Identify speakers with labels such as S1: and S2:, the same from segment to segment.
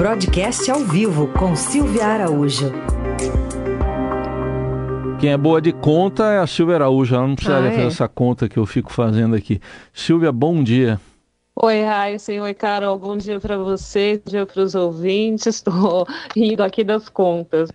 S1: Broadcast ao vivo com Silvia Araújo.
S2: Quem é boa de conta é a Silvia Araújo. Ela não precisaria ah, é? fazer essa conta que eu fico fazendo aqui. Silvia, bom dia.
S3: Oi, Raíssa. Oi, Carol. Bom dia para você, bom dia para os ouvintes. Estou rindo aqui das contas.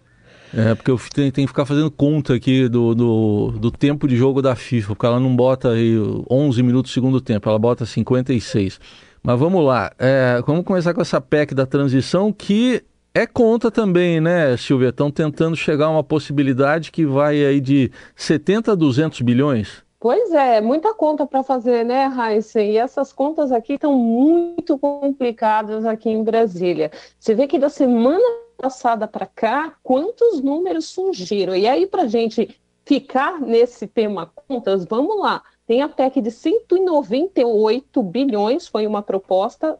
S2: É, porque eu tenho, que ficar fazendo conta aqui do, do, do, tempo de jogo da FIFA, porque ela não bota aí 11 minutos segundo tempo, ela bota 56. Mas vamos lá, é, vamos começar com essa PEC da transição que é conta também, né, Silvia? Estão tentando chegar a uma possibilidade que vai aí de 70 a 200 bilhões.
S3: Pois é, muita conta para fazer, né, Raíssa? E essas contas aqui estão muito complicadas aqui em Brasília. Você vê que da semana passada para cá, quantos números surgiram? E aí, para gente ficar nesse tema contas, vamos lá. Tem a PEC de 198 bilhões, foi uma proposta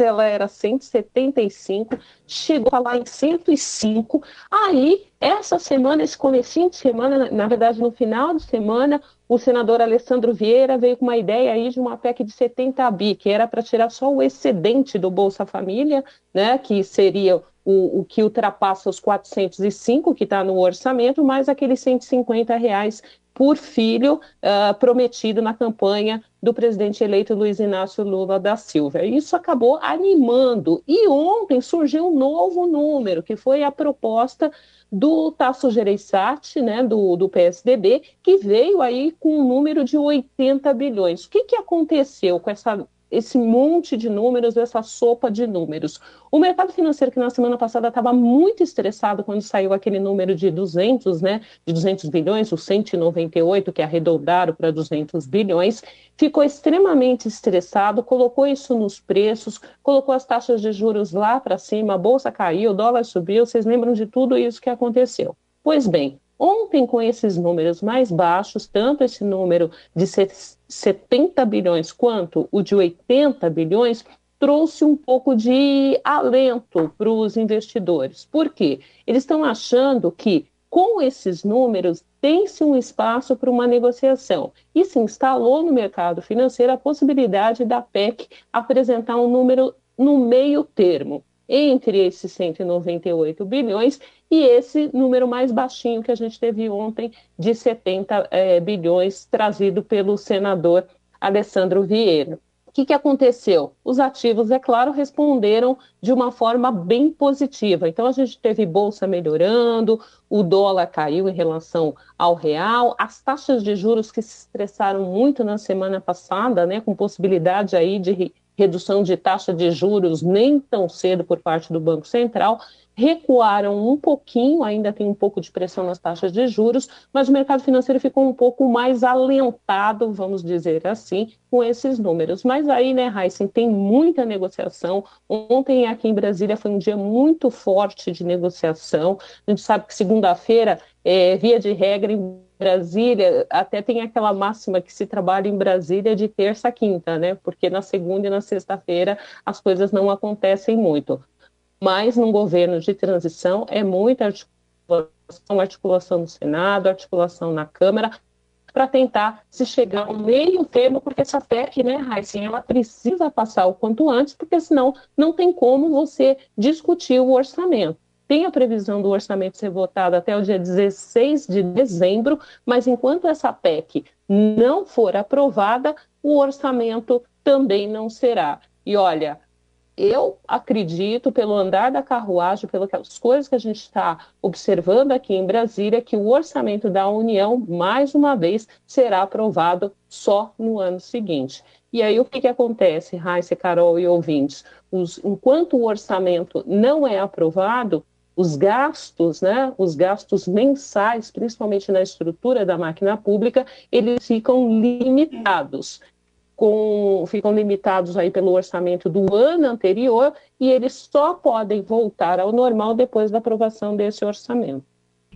S3: ela era 175, chegou a lá em 105. Aí, essa semana, esse comecinho de semana, na verdade, no final de semana, o senador Alessandro Vieira veio com uma ideia aí de uma PEC de 70 bi, que era para tirar só o excedente do Bolsa Família, né, que seria o, o que ultrapassa os 405 que está no orçamento, mais aqueles 150 reais por filho uh, prometido na campanha do presidente eleito Luiz Inácio Lula da Silva. Isso acabou animando. E ontem surgiu um novo número, que foi a proposta do Tasso Gereissati, né, do, do PSDB, que veio aí com um número de 80 bilhões. O que, que aconteceu com essa esse monte de números, essa sopa de números. O mercado financeiro, que na semana passada estava muito estressado quando saiu aquele número de 200, né, de 200 bilhões, o 198, que arredondaram para 200 bilhões, ficou extremamente estressado, colocou isso nos preços, colocou as taxas de juros lá para cima, a bolsa caiu, o dólar subiu, vocês lembram de tudo isso que aconteceu. Pois bem, Ontem, com esses números mais baixos, tanto esse número de 70 bilhões quanto o de 80 bilhões, trouxe um pouco de alento para os investidores. Por quê? Eles estão achando que, com esses números, tem-se um espaço para uma negociação. E se instalou no mercado financeiro a possibilidade da PEC apresentar um número no meio termo entre esses 198 bilhões e esse número mais baixinho que a gente teve ontem, de 70 é, bilhões, trazido pelo senador Alessandro Vieira. O que, que aconteceu? Os ativos, é claro, responderam de uma forma bem positiva. Então, a gente teve bolsa melhorando, o dólar caiu em relação ao real, as taxas de juros que se estressaram muito na semana passada, né, com possibilidade aí de redução de taxa de juros nem tão cedo por parte do Banco Central, recuaram um pouquinho, ainda tem um pouco de pressão nas taxas de juros, mas o mercado financeiro ficou um pouco mais alentado, vamos dizer assim, com esses números. Mas aí, né, Heisen, tem muita negociação. Ontem aqui em Brasília foi um dia muito forte de negociação. A gente sabe que segunda-feira, é, via de regra, em Brasília, até tem aquela máxima que se trabalha em Brasília de terça a quinta, né? Porque na segunda e na sexta-feira as coisas não acontecem muito. Mas num governo de transição é muita articulação, articulação no Senado, articulação na Câmara, para tentar se chegar ao meio termo, porque essa PEC, né, Raíssa, ela precisa passar o quanto antes, porque senão não tem como você discutir o orçamento tem a previsão do orçamento ser votado até o dia 16 de dezembro, mas enquanto essa PEC não for aprovada, o orçamento também não será. E olha, eu acredito, pelo andar da carruagem, pelas coisas que a gente está observando aqui em Brasília, que o orçamento da União, mais uma vez, será aprovado só no ano seguinte. E aí o que, que acontece, Raíssa, Carol e ouvintes? Os, enquanto o orçamento não é aprovado, os gastos, né, os gastos mensais, principalmente na estrutura da máquina pública, eles ficam limitados. Com, ficam limitados aí pelo orçamento do ano anterior e eles só podem voltar ao normal depois da aprovação desse orçamento.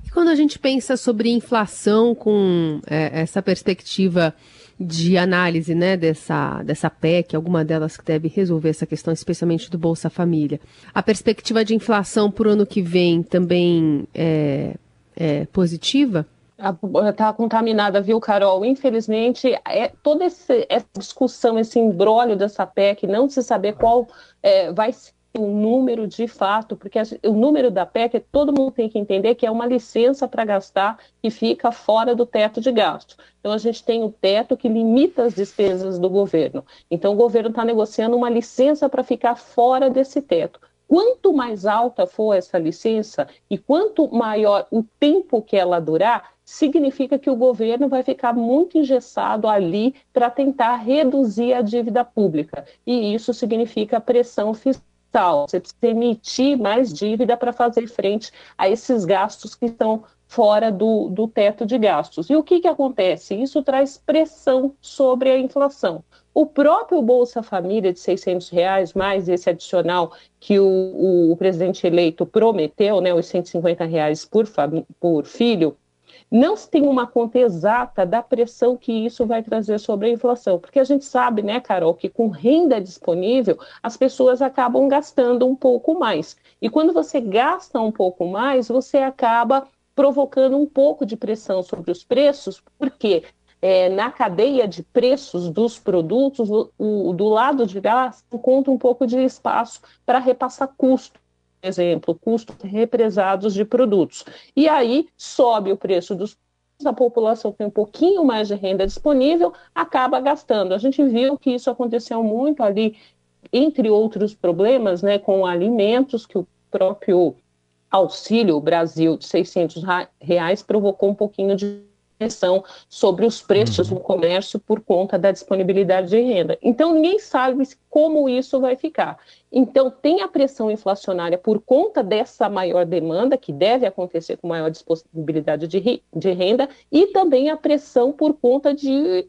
S4: E quando a gente pensa sobre inflação com é, essa perspectiva de análise né, dessa, dessa PEC, alguma delas que deve resolver essa questão, especialmente do Bolsa Família. A perspectiva de inflação para o ano que vem também é, é positiva?
S3: Está contaminada, viu, Carol? Infelizmente, é, toda esse, essa discussão, esse embrólio dessa PEC, não se saber qual é, vai ser um número de fato, porque o número da PEC, todo mundo tem que entender que é uma licença para gastar que fica fora do teto de gasto. Então, a gente tem o teto que limita as despesas do governo. Então, o governo está negociando uma licença para ficar fora desse teto. Quanto mais alta for essa licença e quanto maior o tempo que ela durar, significa que o governo vai ficar muito engessado ali para tentar reduzir a dívida pública. E isso significa pressão fiscal. Você precisa emitir mais dívida para fazer frente a esses gastos que estão fora do, do teto de gastos. E o que, que acontece? Isso traz pressão sobre a inflação. O próprio Bolsa Família de 600 reais, mais esse adicional que o, o, o presidente eleito prometeu, né, os 150 reais por, por filho, não se tem uma conta exata da pressão que isso vai trazer sobre a inflação, porque a gente sabe, né, Carol, que com renda disponível as pessoas acabam gastando um pouco mais. E quando você gasta um pouco mais, você acaba provocando um pouco de pressão sobre os preços, porque é, na cadeia de preços dos produtos, o, o, do lado de gás, encontra um pouco de espaço para repassar custo exemplo, custos represados de produtos. E aí sobe o preço dos a população tem um pouquinho mais de renda disponível, acaba gastando. A gente viu que isso aconteceu muito ali, entre outros problemas, né, com alimentos, que o próprio Auxílio Brasil de 600 reais provocou um pouquinho de pressão sobre os preços uhum. no comércio por conta da disponibilidade de renda. Então, ninguém sabe como isso vai ficar. Então, tem a pressão inflacionária por conta dessa maior demanda, que deve acontecer com maior disponibilidade de, de renda, e também a pressão por conta de,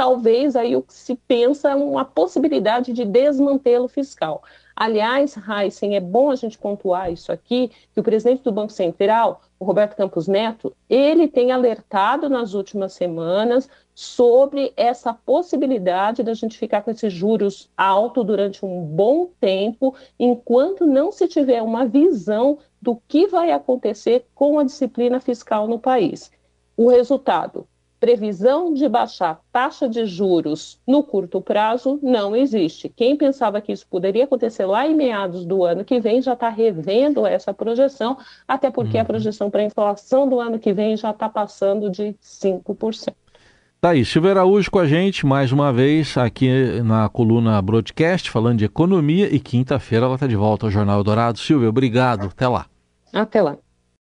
S3: talvez, aí o que se pensa, uma possibilidade de desmantelo fiscal. Aliás, Heisen, é bom a gente pontuar isso aqui, que o presidente do Banco Central, o Roberto Campos Neto, ele tem alertado nas últimas semanas sobre essa possibilidade da gente ficar com esses juros altos durante um bom tempo, enquanto não se tiver uma visão do que vai acontecer com a disciplina fiscal no país. O resultado, previsão de baixar taxa de juros no curto prazo não existe. Quem pensava que isso poderia acontecer lá em meados do ano que vem já está revendo essa projeção, até porque uhum. a projeção para a inflação do ano que vem já está passando de 5%.
S2: Tá aí, Silvio Araújo com a gente mais uma vez aqui na coluna Broadcast, falando de economia, e quinta-feira ela está de volta ao Jornal Dourado. Silvio, obrigado. Até lá.
S3: Até lá.